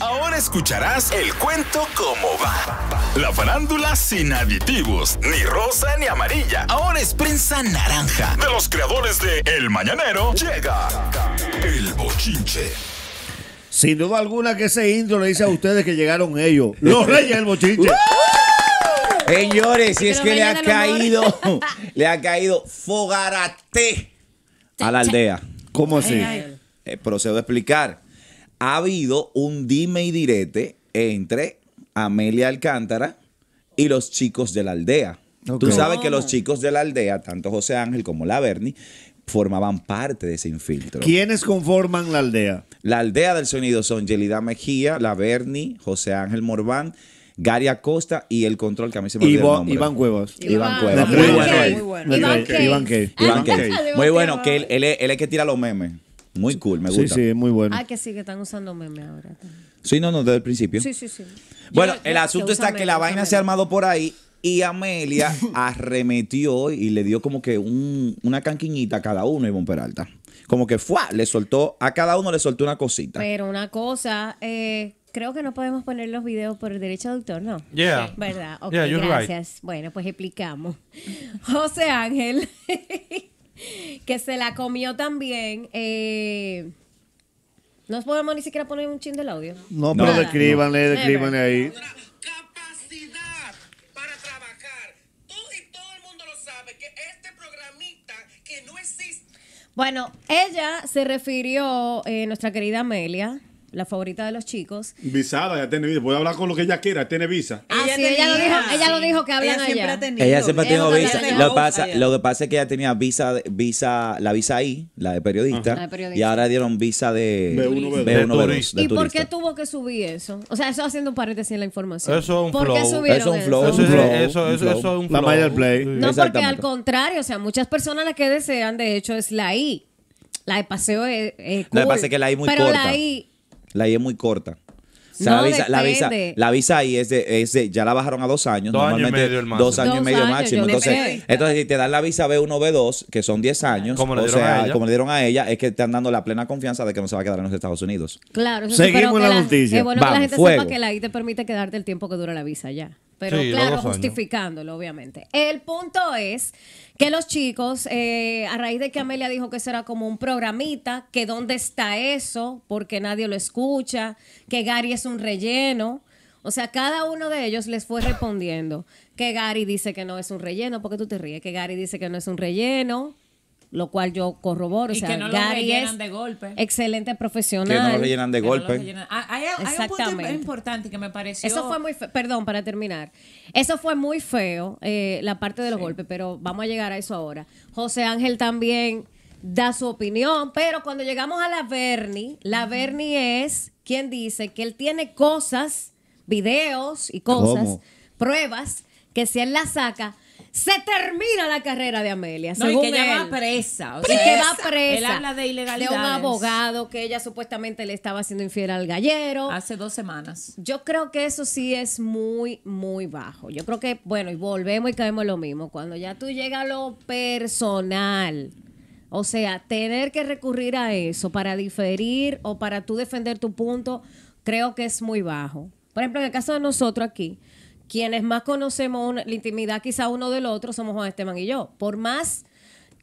Ahora escucharás el cuento como va. La farándula sin aditivos, ni rosa ni amarilla. Ahora es prensa naranja. De los creadores de El Mañanero llega el bochinche. Sin duda alguna que ese intro le dice a ustedes que llegaron ellos. Los reyes del bochinche. Señores, si es que le ha caído, le ha caído fogarate a la aldea. ¿Cómo así? Eh, procedo a explicar. Ha habido un dime y direte entre Amelia Alcántara y los chicos de la aldea. Tú sabes que los chicos de la aldea, tanto José Ángel como la Bernie, formaban parte de ese infiltro. ¿Quiénes conforman la aldea? La aldea del sonido son Yelida Mejía, la Bernie, José Ángel Morván, Gary Acosta y el control que a mí se me olvidó el Iván, nombre. Iván Cuevas. Iván Cuevas. Muy bueno él. Muy bueno. Iván. Iván Muy bueno, que él, él es, él es que tira los memes. Muy cool, me Sí, gusta. sí, muy bueno. Ah, que sí, que están usando meme ahora. Sí, no, no, desde el principio. Sí, sí, sí. Bueno, Yo- el yo- asunto que está que la vaina se ha armado por ahí y Amelia arremetió y le dio como que un- una canquiñita a cada uno, Ivonne Peralta. Como que fue, le soltó, a cada uno le soltó una cosita. Pero una cosa, eh, creo que no podemos poner los videos por el derecho de autor, ¿no? Yeah. Sí. ¿Verdad? Ok, Yeah, you're right. gracias. Bueno, pues explicamos. José Ángel, que se la comió también. Eh, no podemos ni siquiera poner un chin del audio. No, pero Nada. descríbanle, ahí. Bueno, ella se refirió, eh, nuestra querida Amelia, la favorita de los chicos. Visada, ya tiene visa. Puede hablar con lo que ella quiera, tiene visa. Ah, sí, ella lo dijo, ella lo dijo que hablan Ella siempre allá. ha tenido. Ella siempre ha Ella tenido visa. Lo que, pasa, allá. lo que pasa es que ella tenía visa, de- visa la visa ahí, la de periodista. La de periodista. y ahora dieron visa de B1, B1, B2. B2, de ¿Y por qué tuvo que subir eso? O sea, eso haciendo un paréntesis en la información. Eso es un ¿Por qué flow. subieron Eso es un flow, eso? es un Eso flow. es- eso- un eso- flow. eso es un La flow. del play. No, porque al contrario, o sea, muchas personas las que desean, de hecho, es la I. La de paseo es, es Lo que cool, pasa es que la I es muy pero corta. la I, La I es muy corta. O sea, No, la, visa, la, visa, la visa ahí es de, es de- ya la bajaron a dos años. Dos años y normalmente medio el máximo. dos años y Dos medio años, máximo. Entonces, entonces, si te dan la visa B1, B2, que son 10 años, Como le o dieron a sea, ella. como le dieron a ella, es que te están dando la plena confianza de que no se va a quedar en los Estados Unidos. claro. Eso Seguimos sí, pero la noticia. Es bueno que la gente fuego. sepa que la I te permite quedarte el tiempo que dura la visa ya. Pero Sí, claro, justificándolo, obviamente. El punto es que los chicos, eh, a raíz de que Amelia dijo que será como un programita, que dónde está eso, porque nadie lo escucha, que Gary es un relleno. O sea, cada uno de ellos les fue respondiendo que Gary dice que no es un relleno, porque tú te ríes, que Gary dice que no es un relleno, lo cual yo corroboro. O Y sea, que no lo Gary rellenan es de golpe. excelente profesional. Que no lo rellenan de Que no lo golpe. rellenan. Ah, Hay, hay un punto Exactamente. importante que me pareció. Eso fue muy feo. Perdón, para terminar. Eso fue muy feo, eh, la parte de los golpes, pero vamos a llegar a eso ahora. José Ángel también da su opinión, pero cuando llegamos a la Bernie, la Bernie es quien dice que él tiene cosas, videos y cosas, ¿Cómo? pruebas, que si él las saca, se termina la carrera de Amelia. No, y que ella él. va presa. o Y que va presa. Él habla de De ilegalidades. un abogado que ella supuestamente le estaba haciendo infiel al gallero. Hace dos semanas. Yo creo que eso sí es muy, muy bajo. Yo creo que, bueno, y volvemos y caemos en lo mismo. Cuando ya tú llegas a lo personal, o sea, tener que recurrir a eso para diferir o para tú defender tu punto, creo que es muy bajo. Por ejemplo, en el caso de nosotros aquí, quienes más conocemos una- la intimidad quizá uno del otro somos Juan Esteban y yo. Por más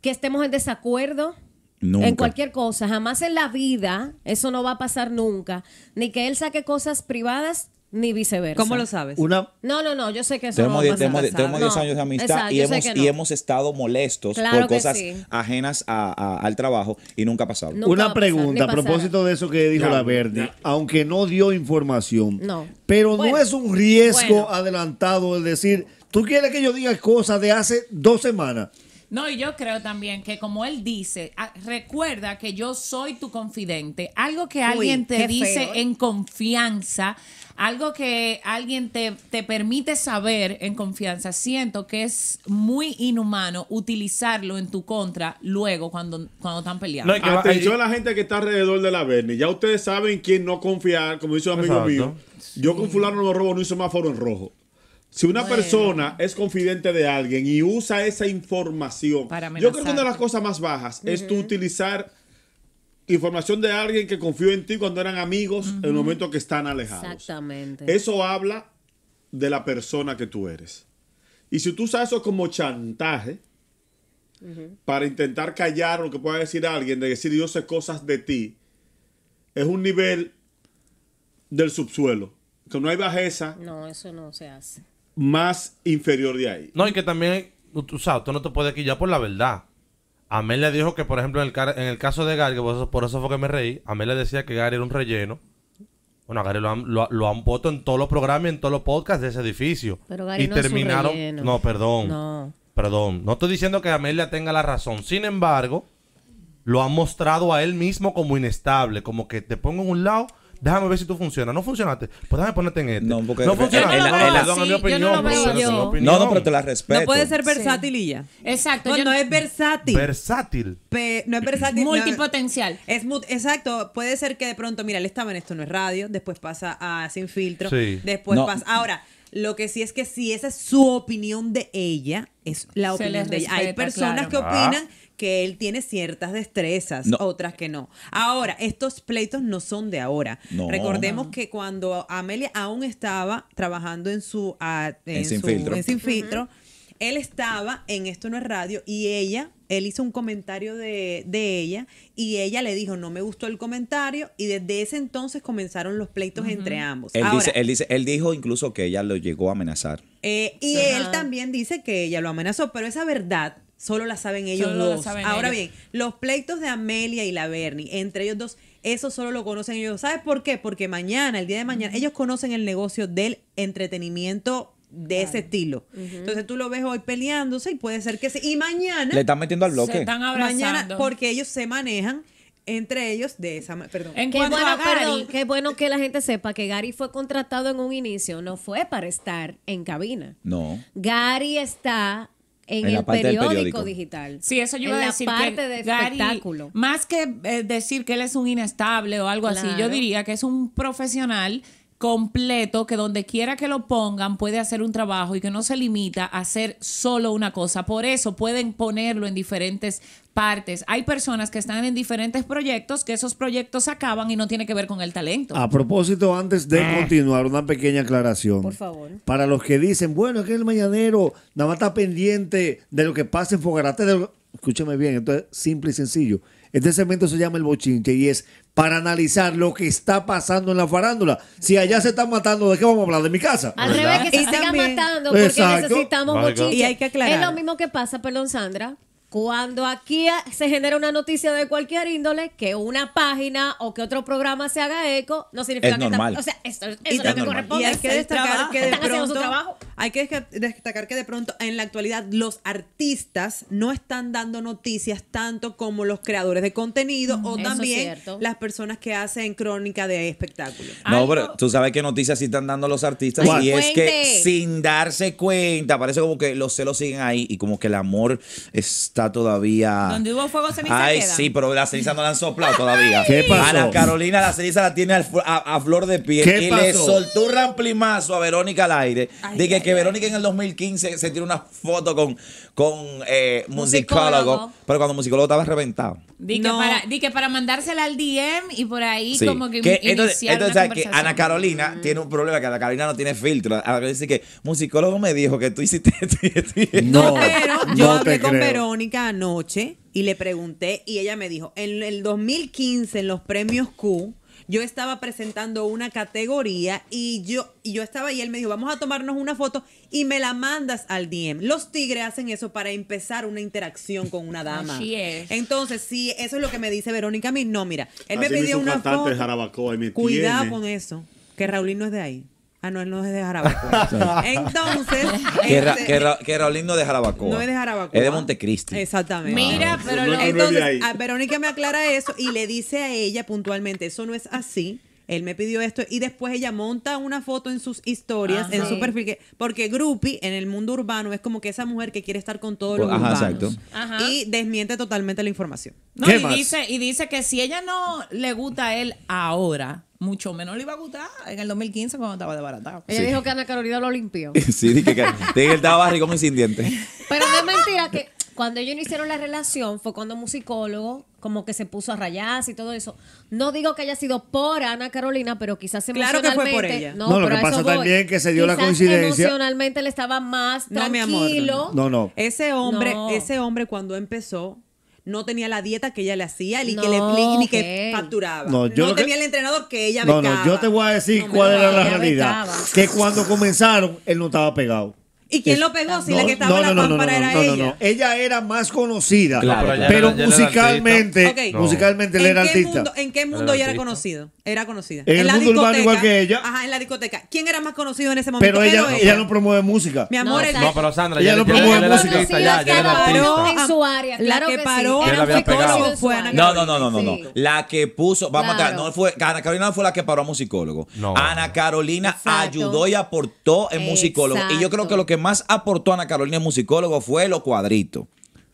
que estemos en desacuerdo, Nunca. en cualquier cosa, jamás en la vida, eso no va a pasar nunca, ni que él saque cosas privadas ni viceversa. ¿Cómo lo sabes? Una, No, no, no, yo sé que eso Tenemos no 10 pasa. tenemos diez- tenemos 10 No, años de amistad exacto, y, hemos, y estado molestos Claro por cosas sí. ajenas a- a- al trabajo y nunca ha pasado. Nunca una pasar, pregunta a propósito de eso que dijo la Verdi, ya. aunque no dio información. No. Pero Bueno, no es un riesgo bueno. adelantado el decir, tú quieres que yo diga cosas de hace dos semanas. No, y yo creo también que como él dice, ah, recuerda que yo soy tu confidente. Algo que alguien te dice feo, en confianza, algo que alguien te, te permite saber en confianza, siento que es muy inhumano utilizarlo en tu contra luego cuando, cuando están peleando. No, va- Atención ahí- a la gente que está alrededor de la Bernie. Ya ustedes saben quién no confiar, como dice un amigo Exacto. mío. Yo con fulano no robo ni un semáforo en rojo. Si una persona es confidente de alguien y usa esa información, Para yo creo que una de las cosas más bajas es tú utilizar información de alguien que confió en ti cuando eran amigos en el momento que están alejados. Exactamente. Eso habla de la persona que tú eres. Y si tú usas eso como chantaje para intentar callar lo que pueda decir alguien, de decir yo sé cosas de ti, es un nivel del subsuelo, que no hay bajeza No, eso no se hace. más inferior de ahí. No, y que también, tú sabes, tú no te puedes quillar por la verdad. Amelia dijo que, por ejemplo, en el, car- en el caso de Gary, que por eso, por eso fue que me reí, Amelia decía que Gary era un relleno. Bueno, a Gary lo han, lo, lo han puesto en todos los programas y en todos los podcasts de ese edificio. Pero Gary y no es un terminaron. relleno. no, perdón. No. Perdón. No estoy diciendo que Amelia tenga la razón. Sin embargo, lo han mostrado a él mismo como inestable. Como que te pongo en un lado, déjame ver si tú funcionas. No funcionaste. Pues déjame ponerte en este. No, porque- no funciona. Yo no lo Perdón, veo perdón, así, es mi yo opinión. no lo veo perdón, es mi yo. opinión. No, no, pero te la respeto. No puede ser versátil y ya. Exacto. No, yo- no es versátil. Versátil. Pe- no es versátil. no- multipotencial. Es mu- exacto, puede ser que de pronto, mira, él estaba en esto no es radio, después pasa a Sin Filtro, Sí. después No. pasa. Ahora, lo que sí es que si esa es su opinión de ella, es la Se opinión de ella. Hay personas claro. que Ah. Que él tiene ciertas destrezas, No. otras que no. Ahora, estos pleitos no son de ahora. No. Recordemos que cuando Amelia aún estaba trabajando en su, ah, En Sin su- Filtro. en Sin Filtro, él estaba en Esto No es Radio y ella, él hizo un comentario de, de ella y ella le dijo, no me gustó el comentario y desde ese entonces comenzaron los pleitos entre ambos. Él, Ahora, dice, él, dice, él dijo incluso que ella lo llegó a amenazar. eh, y él también dice que ella lo amenazó, pero esa verdad solo la saben ellos Solo dos. saben Ahora ellos. bien, los pleitos de Amelia y la Bernie, entre ellos dos, eso solo lo conocen ellos. ¿Sabes por qué? Porque mañana, el día de mañana, ellos conocen el negocio del entretenimiento de ese estilo. Entonces tú lo ves hoy peleándose y puede ser que sí. Y mañana, Le están metiendo al Se bloque. están abrazando. mañana, porque ellos se manejan entre ellos de esa manera. Perdón. En Qué bueno, a Gary, perdón, qué bueno que la gente sepa que Gary fue contratado en un inicio, no fue para estar en cabina. No. Gary está en, En la el periódico, periódico. digital. Sí, eso yo en iba a la decir parte que de Gary, espectáculo. Más que eh, decir que él es un inestable o algo así, yo diría que es un profesional completo que donde quiera que lo pongan puede hacer un trabajo y que no se limita a hacer solo una cosa. Por eso pueden ponerlo en diferentes partes. Hay personas que están en diferentes proyectos que esos proyectos acaban y no tiene que ver con el talento. A propósito, antes de continuar, una pequeña aclaración. Por favor. Para los que dicen, bueno, es que el mañanero nada más está pendiente de lo que pasa en Fogarate. de lo- Escúchame bien, esto es simple y sencillo. Este segmento se llama El Bochinche y es para analizar lo que está pasando en la farándula. Si allá se están matando, ¿de qué vamos a hablar? ¿De mi casa? Al ¿Verdad? revés, que se sigan matando porque Exacto. necesitamos Lógico. bochinche. Y hay que aclarar. Es lo mismo que pasa, perdón, Sandra, cuando aquí se genera una noticia de cualquier índole, que una página o que otro programa se haga eco, no significa Es que... está- normal. o sea, eso, eso es lo que también- corresponde. y hay que destacar que de Están haciendo su trabajo. Hay que destacar que de pronto en la actualidad los artistas no están dando noticias tanto como los creadores de contenido o también las personas que hacen crónica de espectáculos. No, pero tú sabes qué noticias sí están dando los artistas Ay, y es que sin darse cuenta, parece como que los celos siguen ahí y como que el amor está todavía. Donde hubo fuego, ceniza Ay, queda. sí, pero la ceniza no la han soplado todavía. ¿Qué pasó? Ana Carolina la ceniza la tiene a, a flor de piel ¿Qué y le soltó un ramplimazo a Verónica al aire. Ay, de que, Verónica en el 2015 se tiró una foto con, con eh, musicólogo, Musicólogo. pero cuando musicólogo estaba reventado. Di, que No. para, di que para mandársela al DM y por ahí Sí. como que, Que entonces, entonces una ¿sabes que conversación. Ana Carolina tiene un problema que Ana Carolina no tiene filtro. Ana Carolina dice que musicólogo me dijo que tú hiciste esto y esto y esto. No, Pero yo no hablé con creo. Verónica anoche y le pregunté y ella me dijo, en el 2015 en los premios Q, yo estaba presentando una categoría y yo, y yo estaba y él me dijo, vamos a tomarnos una foto y me la mandas al DM. Los tigres hacen eso para empezar una interacción con una dama. Así es. Entonces, sí, eso es lo que me dice Verónica a mí. No, mira, él me Así me pidió una foto. de Jarabacoa y me Cuidado tiene. con eso, que Raulín no es de ahí. Ah, no, él no es de Jarabacoa. Entonces, Que, Ra- este, que, Ra- que Raulín no es de Jarabacoa. no es de Jarabacoa. Es de Montecristi. Exactamente. Mira, pero No, no, Entonces, a Verónica me aclara eso y le dice a ella puntualmente, eso no es así. Él me pidió esto y después ella monta una foto en sus historias, Ajá. en su perfil, que- porque Groupie en el mundo urbano es como que esa mujer que quiere estar con todos los Ajá, urbanos. exacto. Ajá. Y desmiente totalmente la información. No, ¿Qué y más? dice, y dice que si ella no le gusta a él ahora, mucho menos le iba a gustar en el 2015 cuando estaba desbaratado. Ella dijo que Ana Carolina lo limpió. sí, dije que, él estaba barrigón y sin dientes. Pero no es mentira que cuando ellos iniciaron la relación fue cuando un musicólogo como que se puso a rayarse y todo eso. No digo que haya sido por Ana Carolina, pero quizás Claro que fue por emocionalmente- ella. No, No, lo que pasa también que se dio la coincidencia. Emocionalmente él estaba más No, mi amor, tranquilo. No, no. Ese hombre, No. ese hombre cuando empezó no tenía la dieta que ella le hacía ni que, No, le, ni que ok. facturaba. No, No, yo que- tenía el entrenador que ella No, becaba. no, yo te voy a decir No cuál era la realidad. becaba. Que cuando comenzaron, él no estaba pegado. ¿Y quién lo pegó? Si No, la que estaba en la no, no, no, pámpara no, era no, no, ella. no. Ella era más conocida. Claro, pero, ella era- ella musicalmente, musicalmente él ¿En era artista. mundo, ¿En qué mundo Era ella era conocido? Era conocida. En el la mundo urbano discoteca. igual que ella. Ajá, en la discoteca. ¿Quién era más conocido en ese momento? Pero ella, ella no promueve música. Mi amor, No, No, pero Sandra, Ella no promueve música. artista, ya, ya era Claro, artista. en su área. La Claro que paró Fue área. No, no, no, no, no. La que puso, vamos a no fue, Ana Carolina no fue la que paró a musicólogo. No. Ana Carolina ayudó y aportó en musicólogo. Y yo creo que lo que más aportó Ana Carolina en musicólogo fue los cuadritos.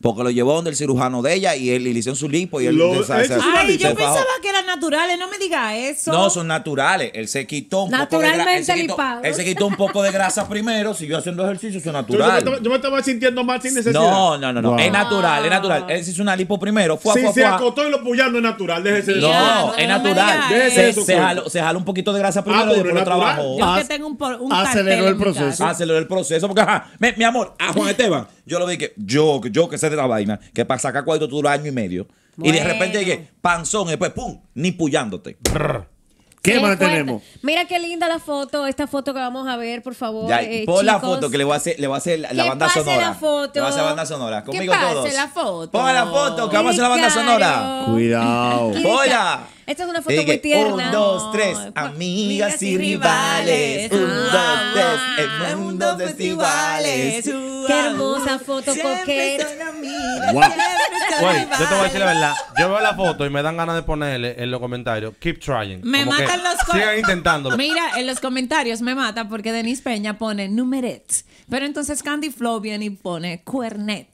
Porque lo llevó donde el cirujano de ella y él le hicieron su lipo y él Lo- se- se- es Ay, se yo fajó. pensaba que eran naturales, no me diga eso. No, son naturales. Él se quitó un poco de grasa. Él, Naturalmente él se quitó un poco de grasa primero, siguió haciendo ejercicio, eso es Yo, yo me natural. estaba, yo me estaba sintiendo mal sin necesidad. No, no, no, no. Wow. Es natural, es natural. Él se hizo una lipo primero. Fue, Si fue, se fue. acotó y lo pullando es natural, déjese de No, eso. no, es no me natural. Se, eso, se, jaló, se jaló un poquito de grasa primero Ah, y después lo es trabajó. Yo que tengo un, un aceleró el proceso. aceleró el proceso. Porque, ajá, mi, mi amor, a Juan Esteban, yo lo vi que yo, yo que sé de la vaina, que para sacar cuadro tú duras año y medio. Y de repente llegué, panzón, y después, pum, ni puyándote. ¿Qué Qué más tenemos? Mira qué linda la foto, esta foto que vamos a ver, por favor. Ya, eh, pon la foto que le voy a hacer, le voy a hacer la, la Que banda pase sonora. la foto. Le voy a hacer banda sonora. Que Conmigo pase todos. la foto. Pon la foto, que vamos a hacer la banda sonora. Cuidado. Hola. Esta es una foto Dije, muy tierna. Un, dos, tres, amigas y y rivales. rivales. Un, dos, Ah, tres, en mundos desiguales. Qué hermosa foto coqueta. Wow. Yo te voy a decir la verdad. Yo veo la foto y me dan ganas de ponerle en los comentarios, keep trying. Me Como que matan los co- Sigan intentándolo. Mira, en los comentarios me mata porque Denise Peña pone numeret. Pero entonces Candy Flow viene y pone cuernet.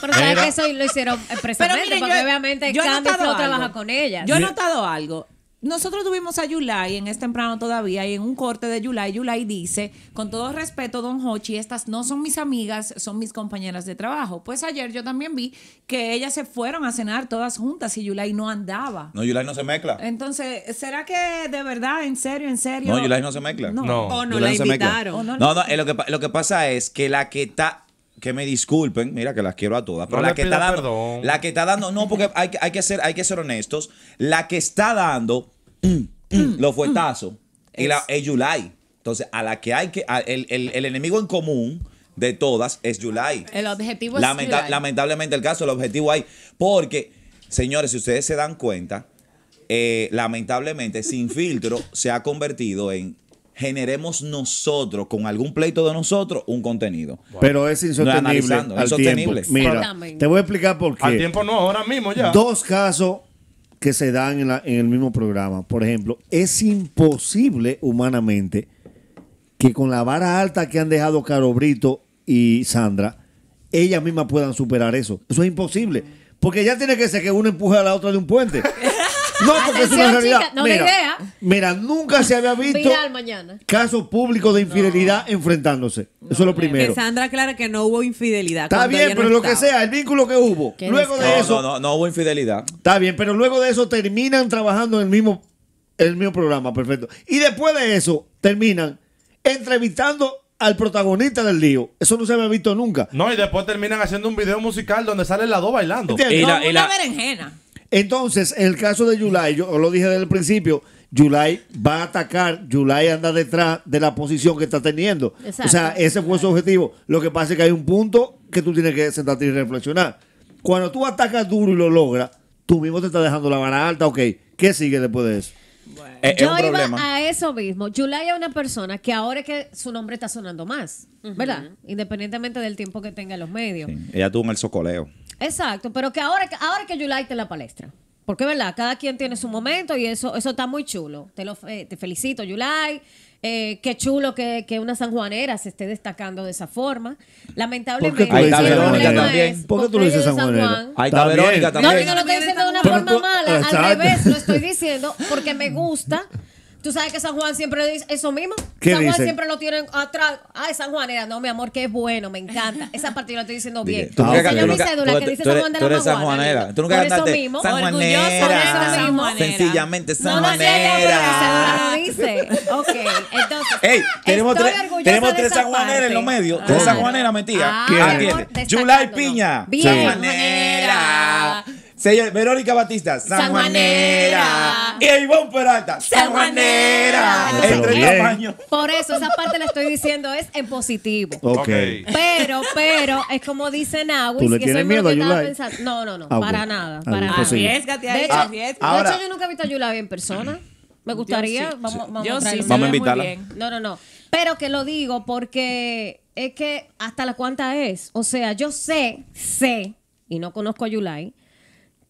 Pero sabes que eso lo hicieron expresamente, miren, porque yo- obviamente yo he Candy Flow trabaja con ella. Yo he notado algo. Nosotros tuvimos a Yulai en este temprano todavía y en un corte de Yulai, Yulai dice, con todo respeto, don Hochi, estas no son mis amigas, son mis compañeras de trabajo. Pues ayer yo también vi que ellas se fueron a cenar todas juntas y Yulai no andaba. No, Yulai no se mezcla. Entonces, ¿será que de verdad, en serio, en serio? No, Yulai no se mezcla. No. No. O no Yulai la se mezcla. invitaron. O no No, no, eh, lo, que, lo que pasa es que la que está. Que me disculpen, mira que las quiero a todas, pero No la que está dando. perdón. La que está dando. No, porque hay, que- hay, que ser, hay que ser honestos. La que está dando mm, mm, los fuetazos y la, es Yulai. Entonces, a la que hay que. a- el, el- el enemigo en común de todas es Yulai. El objetivo es Lamenta- Yulai. lamentablemente el caso, el objetivo hay. Porque, señores, si ustedes se dan cuenta, eh, lamentablemente Sin Filtro se ha convertido en generemos nosotros, con algún pleito de nosotros, un contenido. Pero es insostenible al tiempo. Mira, te voy a explicar por Al qué. tiempo no, ahora mismo ya. Dos casos que se dan en, la- en el mismo programa. Por ejemplo, es imposible humanamente que con la vara alta que han dejado Caro Brito y Sandra, ellas mismas puedan superar eso. Eso es imposible. Porque ya tiene que ser que una empuje a la otra de un puente. No, porque es una realidad. chica, no mira, idea. mira, nunca se había visto casos públicos de infidelidad enfrentándose. Eso es lo primero. Que Sandra aclara que no hubo infidelidad. Está bien, pero lo que sea, el vínculo que hubo. Luego de No, eso, no, no, no hubo infidelidad. Está bien, pero luego de eso terminan trabajando en el mismo, el mismo programa, perfecto. Y después de eso terminan entrevistando al protagonista del lío. Eso no se había visto nunca. No, y después terminan haciendo un video musical donde salen las dos bailando. ¿Entiendes? Y la- Como y una la- berenjena. Entonces, en el caso de Yulai, yo lo dije desde el principio, Yulai va a atacar, Yulai anda detrás de la posición que está teniendo. Exacto. O sea, ese fue su objetivo. Lo que pasa es que hay un punto que tú tienes que sentarte y reflexionar. Cuando tú atacas duro y lo logras, tú mismo te estás dejando la vara alta, ok. ¿Qué sigue después de eso? Es, es Yo un iba problema. a eso mismo. Yulai es una persona que ahora es que su nombre está sonando más, ¿verdad? Independientemente del tiempo que tenga en los medios. Sí, Ella tuvo en el socoleo. Exacto, pero que ahora, ahora que Yulai está en la palestra. Porque, ¿verdad? Cada quien tiene su momento y eso, eso está muy chulo. Te, lo, fe- te felicito, Yulai. Eh, qué chulo que, que una sanjuanera se esté destacando de esa forma. Lamentablemente, ¿Por qué tú le dices el Verónica problema también? es ¿Por qué tú le dices San sanjuanera? Juan. Ahí está. Verónica No, también. yo no lo estoy diciendo de una forma mala, al revés, lo estoy diciendo porque me gusta. Tú sabes que San Juan siempre dice eso mismo. ¿Qué San Juan dice? siempre lo tienen atrás. Ay, San Juan era, no, mi amor, que es bueno, me encanta. Esa parte yo la estoy diciendo bien. Tú nunca- tú yo mi cédula tú- que dice tú San Juan de tú la eres Maguana. sanjuanera. Tú nunca Por eso mismo. Sanjuanera. sanjuanera. Sencillamente No, no, sí, pero mi cédula sanjuanera. lo dice. Ok, entonces. Ey, tenemos tres, tenemos tres esa sanjuaneras en los medios. Ah. Tres sanjuaneras metidas. Ah, ¿Quién? Yulai Piña. Bien. Sanjuanera. Señor, Verónica Batista, Sanjuanera. Y Ivonne Peralta, Sanjuanera. Entre. Por eso esa parte la estoy diciendo es en positivo. Ok. Pero, pero, es como dice Nawis, ¿Tú le que tienes miedo a Yulai? No, no, no, Ah, para nada, Ah, para nada. pues sí. Arriesgate De ahí, hecho, arriesgate. ahora- de hecho, yo nunca he visto a Yulai en persona. Me gustaría. Yo sí. Vamos, vamos Yo a sí, Vamos a invitarla. bien. No, no, no. Pero que lo digo porque es que hasta la cuanta es. O sea, yo sé, sé, y no conozco a Yulai,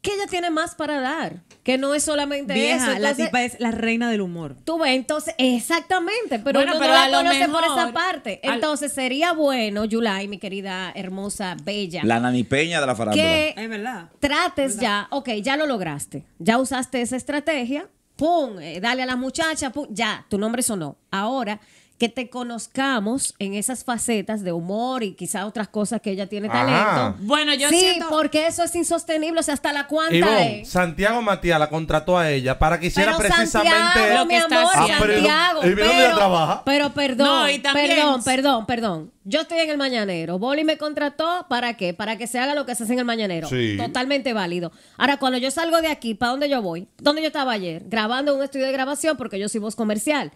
que ella tiene más para dar. Que no es solamente eso. Vieja, la Entonces, tipa es la reina del humor. Tú ves, entonces, exactamente, pero Bueno, uno pero no la conoce por esa parte. al- Entonces, sería bueno, Yulai, mi querida, hermosa, bella, La nani peña de la farándula. que Es verdad. trates ya, ok, ya lo lograste, ya usaste esa estrategia, pum, eh, dale a la muchacha, pum, ya, tu nombre sonó. Ahora que te conozcamos en esas facetas de humor y quizá otras cosas que ella tiene Ajá. talento. Bueno, yo sí, siento- porque eso es insostenible, o sea, hasta la cuanta Ivonne, es. Santiago Matías la contrató a ella para que hiciera Pero precisamente Santiago, lo mi que está amor. Ah, pero- Santiago. ¿y de dónde ella trabaja? Pero perdón, No, y también- perdón, perdón, perdón. Yo estoy en el mañanero. Boli me contrató para qué? Para que se haga lo que se hace en el mañanero. Sí. Totalmente válido. Ahora, cuando yo salgo de aquí, ¿para dónde yo voy? ¿Dónde yo estaba ayer? Grabando en un estudio de grabación porque yo soy voz comercial.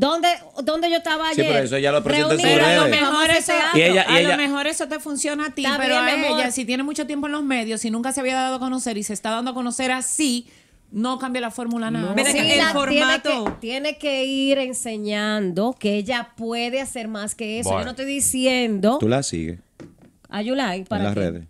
¿Dónde, dónde yo estaba Sí, ayer? pero eso ella lo presenta en Reunida, Pero a lo mejor eso, teatro. Y ella- a ella- lo mejor eso te funciona a ti, pero bien, a ella, si tiene mucho tiempo en los medios, si nunca se había dado a conocer y se está dando a conocer así, no cambia la fórmula nada. Mira, Sí, que el la formato- Tiene que, tiene que ir enseñando que ella puede hacer más que eso. Bueno. Yo no estoy diciendo Tú la sigues a Yulai en para las qué. redes.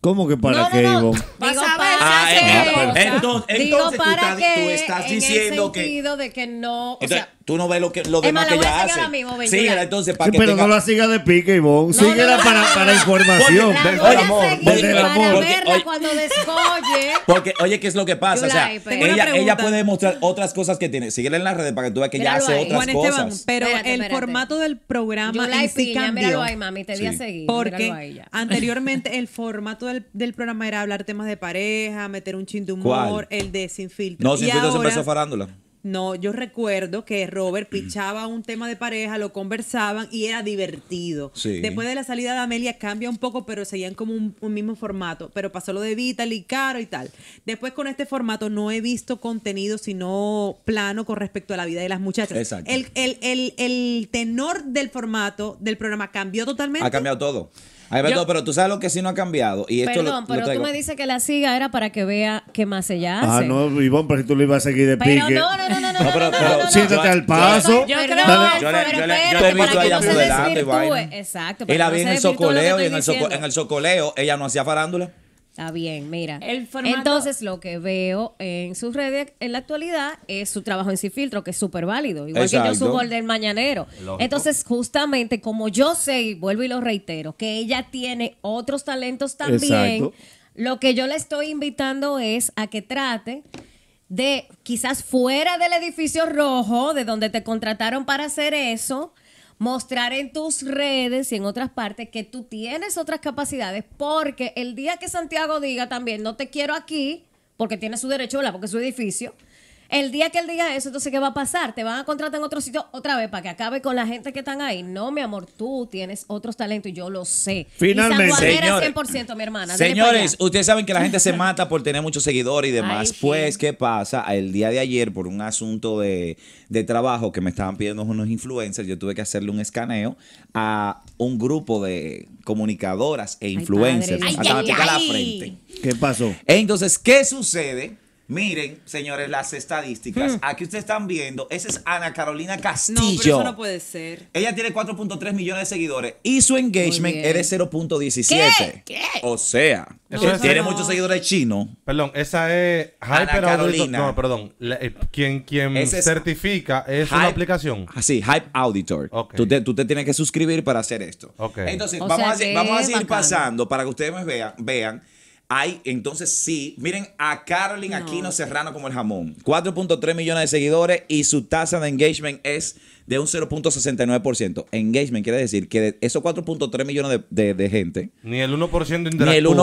¿Cómo que para No, qué, no, no. Digo, para Ah, cosa. entonces- Digo, entonces tú para estás- que tú estás en diciendo el que- sentido de que no, o Entonces, sea, tú no ves lo, que, lo Es demás más, que voy ella hace. mismo, ven, Síguela entonces para Sí, que pero tenga- no la siga de pique, Ivonne. No, Síguela no, no, para, no, para información. la Del voy a amor, del amor. Porque, cuando descolle. Porque, oye, ¿qué es lo que pasa? O sea, una ella, ella puede demostrar otras cosas que tiene. Síguela en las redes para que tú veas que ella hace ahí. otras Juan Esteban, cosas. pero Espérate, el formato del programa en sí Piña, cambió. míralo ahí, mami, te di a seguir. Porque anteriormente el formato del, del programa era hablar temas de pareja, meter un chin de humor, el de sin filtro. No, sin filtro se empezó farándula. No, yo recuerdo que Robert pichaba un tema de pareja, lo conversaban y era divertido. Sí. Después de la salida de Amelia cambia un poco, pero seguían como un, un mismo formato. Pero pasó lo de Vital y Caro y tal. Después con este formato no he visto contenido sino plano con respecto a la vida de las muchachas. Exacto. El, el, el, el tenor del formato del programa cambió totalmente. Ha cambiado todo. Cambiado todo, pero tú sabes lo que sí no ha cambiado. Y esto lo- Perdón, lo pero tú traigo. me dices que la siga era para que vea qué más ella Ah, hace. no, Ivonne, pero si tú le ibas a seguir de Pero pique. no, no, no, no, no, No, pero- no, no, pero no, no, siéntate al paso. Yo Pero creo- no, Yo le- pero yo le- yo te he visto por se delante y vaina. Exacto. Y para la que no vi en se el desvirtúe lo que socoleo y estoy en el, soco- diciendo. en el socoleo ella no hacía farándula. Está bien, mira. El formato- Entonces, lo que veo en sus redes en la actualidad es su trabajo en Sin Filtro, que es súper válido. Igual que yo subo el del Mañanero. Lógico. Entonces, justamente como yo sé, y vuelvo y lo reitero, que ella tiene otros talentos también, Exacto. lo que yo le estoy invitando es a que trate de, quizás fuera del edificio rojo, de donde te contrataron para hacer eso, mostrar en tus redes y en otras partes que tú tienes otras capacidades, porque el día que Santiago diga también, no te quiero aquí, porque tiene su derecho, ¿verdad? Porque es su edificio, El día que él diga eso, entonces, ¿qué va a pasar? Te van a contratar en otro sitio otra vez para que acabe con la gente que están ahí. No, mi amor, tú tienes otros talentos y yo lo sé. Finalmente. Señores. 100%, mi hermana. Señores, ustedes saben que la gente se mata por tener muchos seguidores y demás. Ay. Pues, ¿qué pasa? El día de ayer, por un asunto de, de trabajo que me estaban pidiendo unos influencers, yo tuve que hacerle un escaneo a un grupo de comunicadoras e influencers. padre. Hasta me Ay, pica la frente. ¿Qué pasó? Entonces, ¿qué sucede? Miren, señores, las estadísticas. Hmm. Aquí ustedes están viendo. Esa es Ana Carolina No, Castillo. pero eso no puede ser. Ella tiene 4.3 millones de seguidores y su engagement es de 0.17. ¿Qué? O sea, es- tiene no. muchos seguidores chinos. Perdón, esa es Ana Hyper Auditor- Carolina. No, perdón. La- eh, quien quien es certifica es una aplicación. Así, Hype Auditor. Ok. Tú, te, tú te tienes que suscribir para hacer esto. Ok. Entonces, O vamos, sea a, vamos a seguir bacano. pasando para que ustedes me vean. vean. Hay, entonces sí, miren a Carolyn Aquino Serrano como el jamón. 4.3 millones de seguidores y su tasa de engagement es de un 0.69%. Engagement quiere decir que de esos 4.3 millones de, de- de gente, Ni el 1% interactúa. ni el 1%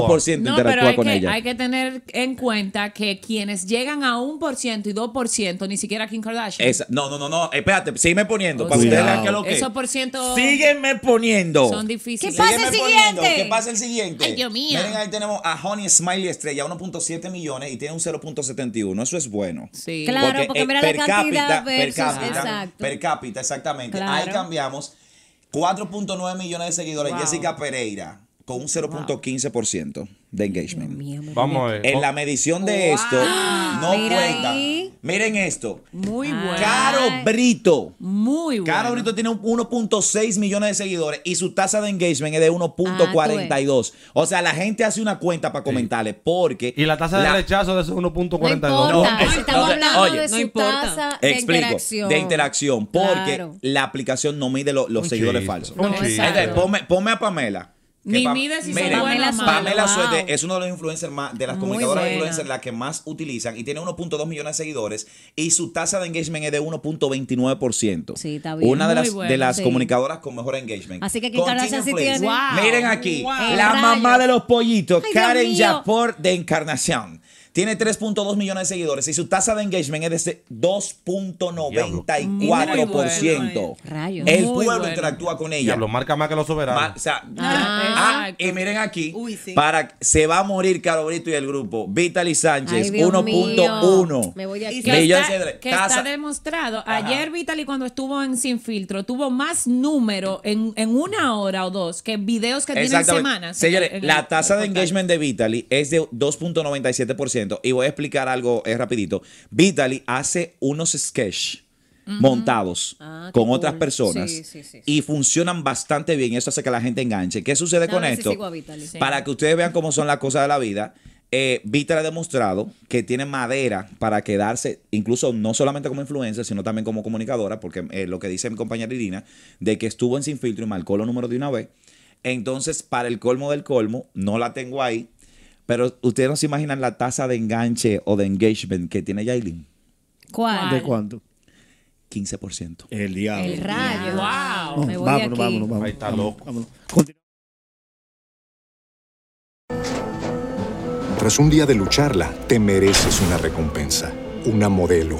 No, pero interactúa con que, ella. hay que tener en cuenta que quienes llegan a 1% y 2%, ni siquiera Kim Kardashian. Esa- no, no, no, no, espérate, sígueme poniendo O para ustedes vean que lo que Esos por ciento Sígueme poniendo. son difíciles. ¿Qué pasa Sígueme el poniendo. siguiente? ¿Qué pasa el siguiente? Ay, Dios mío. Miren, ahí tenemos a Honey Smiley Estrella, 1.7 millones y tiene un 0.71. Eso es bueno. Sí. Claro, porque eh, mira la per cantidad cápita, per cápita, exacto. per cápita, exactamente. Claro. Ahí cambiamos 4.9 millones de seguidores. Wow. Jessica Pereira con un 0.15% de engagement. Vamos a ver. En Oh, la medición de esto, no Mira cuenta. ahí. Miren esto. Muy bueno. Caro Brito. Muy bueno. Caro Brito tiene un 1.6 millones de seguidores y su tasa de engagement es de Ah, 1.42. o sea, la gente hace una cuenta para comentarle porque. Y la tasa de la- rechazo de ese 1.42. No importa, No, si estamos no, hablando oye, de no su importa. tasa de Explico, interacción. de interacción, porque Claro. la aplicación no mide lo- los Un seguidores chiste. falsos. Un No, chiste. exacto. Entonces, ponme, ponme a Pamela. Ni Pa- mide si Miren, son buenos o malos. Pamela Wow. Suete es uno de los influencers más, de las Muy comunicadoras de buena. influencers la que más utilizan y tiene 1.2 millones de seguidores y su tasa de engagement es de 1.29%. Sí, está bien. Una de Muy las, buena, de las sí. comunicadoras con mejor engagement. Así que Con Kardashian sí tiene. Wow. Miren aquí, Wow. la mamá de los pollitos, Ay, Karen. Yapor de Encarnación. Tiene 3.2 millones de seguidores y su tasa de engagement es de 2.94%. Rayos. El Muy pueblo bueno. interactúa con ella. Diablo, marca más que los soberanos. Ma- o sea, Ah, ah, y miren aquí, Uy, sí. para se va a morir Caro Brito y el grupo. Vitaly Sánchez, Ay, Dios 1.1. mío. Me voy de aquí. Que, Millones está, de que Tasa- está demostrado. Ayer Vitaly cuando estuvo en Sin Filtro tuvo más número en, en una hora o dos que videos que tienen semanas. Señores, la tasa de engagement de Vitaly es de 2.97% y voy a explicar algo eh, rapidito. Vitaly hace unos sketch montados Ah, con otras personas Sí, sí, sí, sí. y funcionan bastante bien. Eso hace que la gente enganche. ¿Qué sucede con esto? Para que ustedes vean cómo son las cosas de la vida. Eh, Vitaly ha demostrado que tiene madera para quedarse, incluso no solamente como influencer, sino también como comunicadora, porque eh, lo que dice mi compañera Irina, de que estuvo en Sin Filtro y marcó los números de una vez. Entonces, para el colmo del colmo, no la tengo ahí, pero ustedes no se imaginan la tasa de enganche o de engagement que tiene Yailin. ¿Cuál? ¿De cuánto? 15%. El diablo. El rayo. Wow. Me voy vámonos, aquí. vámonos, vámonos. Ahí está vámonos, loco. vámonos. Continúa. Tras un día de lucharla, te mereces una recompensa, una modelo,